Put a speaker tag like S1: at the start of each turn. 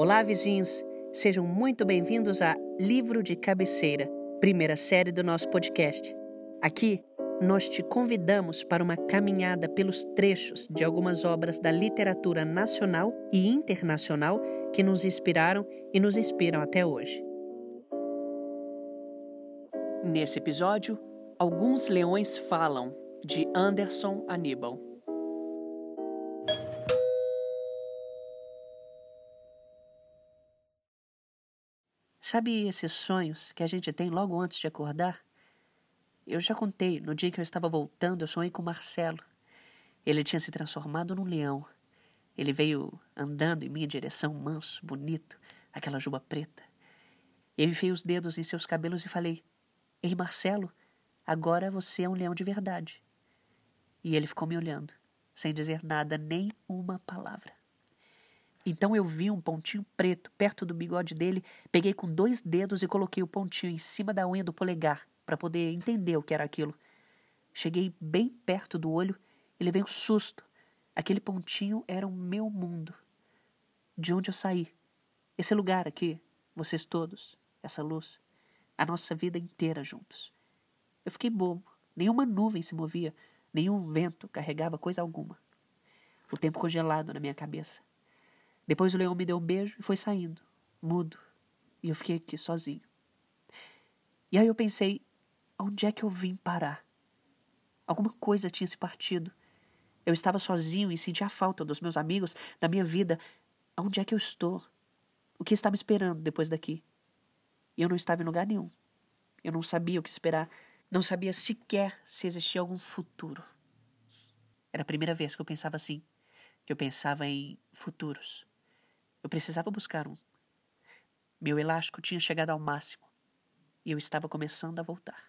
S1: Olá, vizinhos! Sejam muito bem-vindos a Livro de Cabeceira, primeira série do nosso podcast. Aqui, nós te convidamos para uma caminhada pelos trechos de algumas obras da literatura nacional e internacional que nos inspiraram e nos inspiram até hoje. Nesse episódio, Alguns Leões Falam, de Anderson Aníbal. Sabe esses sonhos que a gente tem logo antes de acordar? Eu já contei, no dia que eu estava voltando, eu sonhei com Marcelo. Ele tinha se transformado num leão. Ele veio andando em minha direção, manso, bonito, aquela juba preta. Eu enfiei os dedos em seus cabelos e falei: Ei, Marcelo, agora você é um leão de verdade. E ele ficou me olhando, sem dizer nada, nem uma palavra. Então eu vi um pontinho preto perto do bigode dele, peguei com dois dedos e coloquei o pontinho em cima da unha do polegar para poder entender o que era aquilo. Cheguei bem perto do olho e levei um susto. Aquele pontinho era o meu mundo. De onde eu saí. Esse lugar aqui, vocês todos, essa luz, a nossa vida inteira juntos. Eu fiquei bobo. Nenhuma nuvem se movia, nenhum vento carregava coisa alguma. O tempo congelado na minha cabeça. Depois o leão me deu um beijo e foi saindo, mudo, e eu fiquei aqui sozinho. E aí eu pensei, onde é que eu vim parar? Alguma coisa tinha se partido. Eu estava sozinho e sentia a falta dos meus amigos, da minha vida. Onde é que eu estou? O que está me esperando depois daqui? E eu não estava em lugar nenhum. Eu não sabia o que esperar. Não sabia sequer se existia algum futuro. Era a primeira vez que eu pensava assim, que eu pensava em futuros. Eu precisava buscar um. Meu elástico tinha chegado ao máximo e eu estava começando a voltar.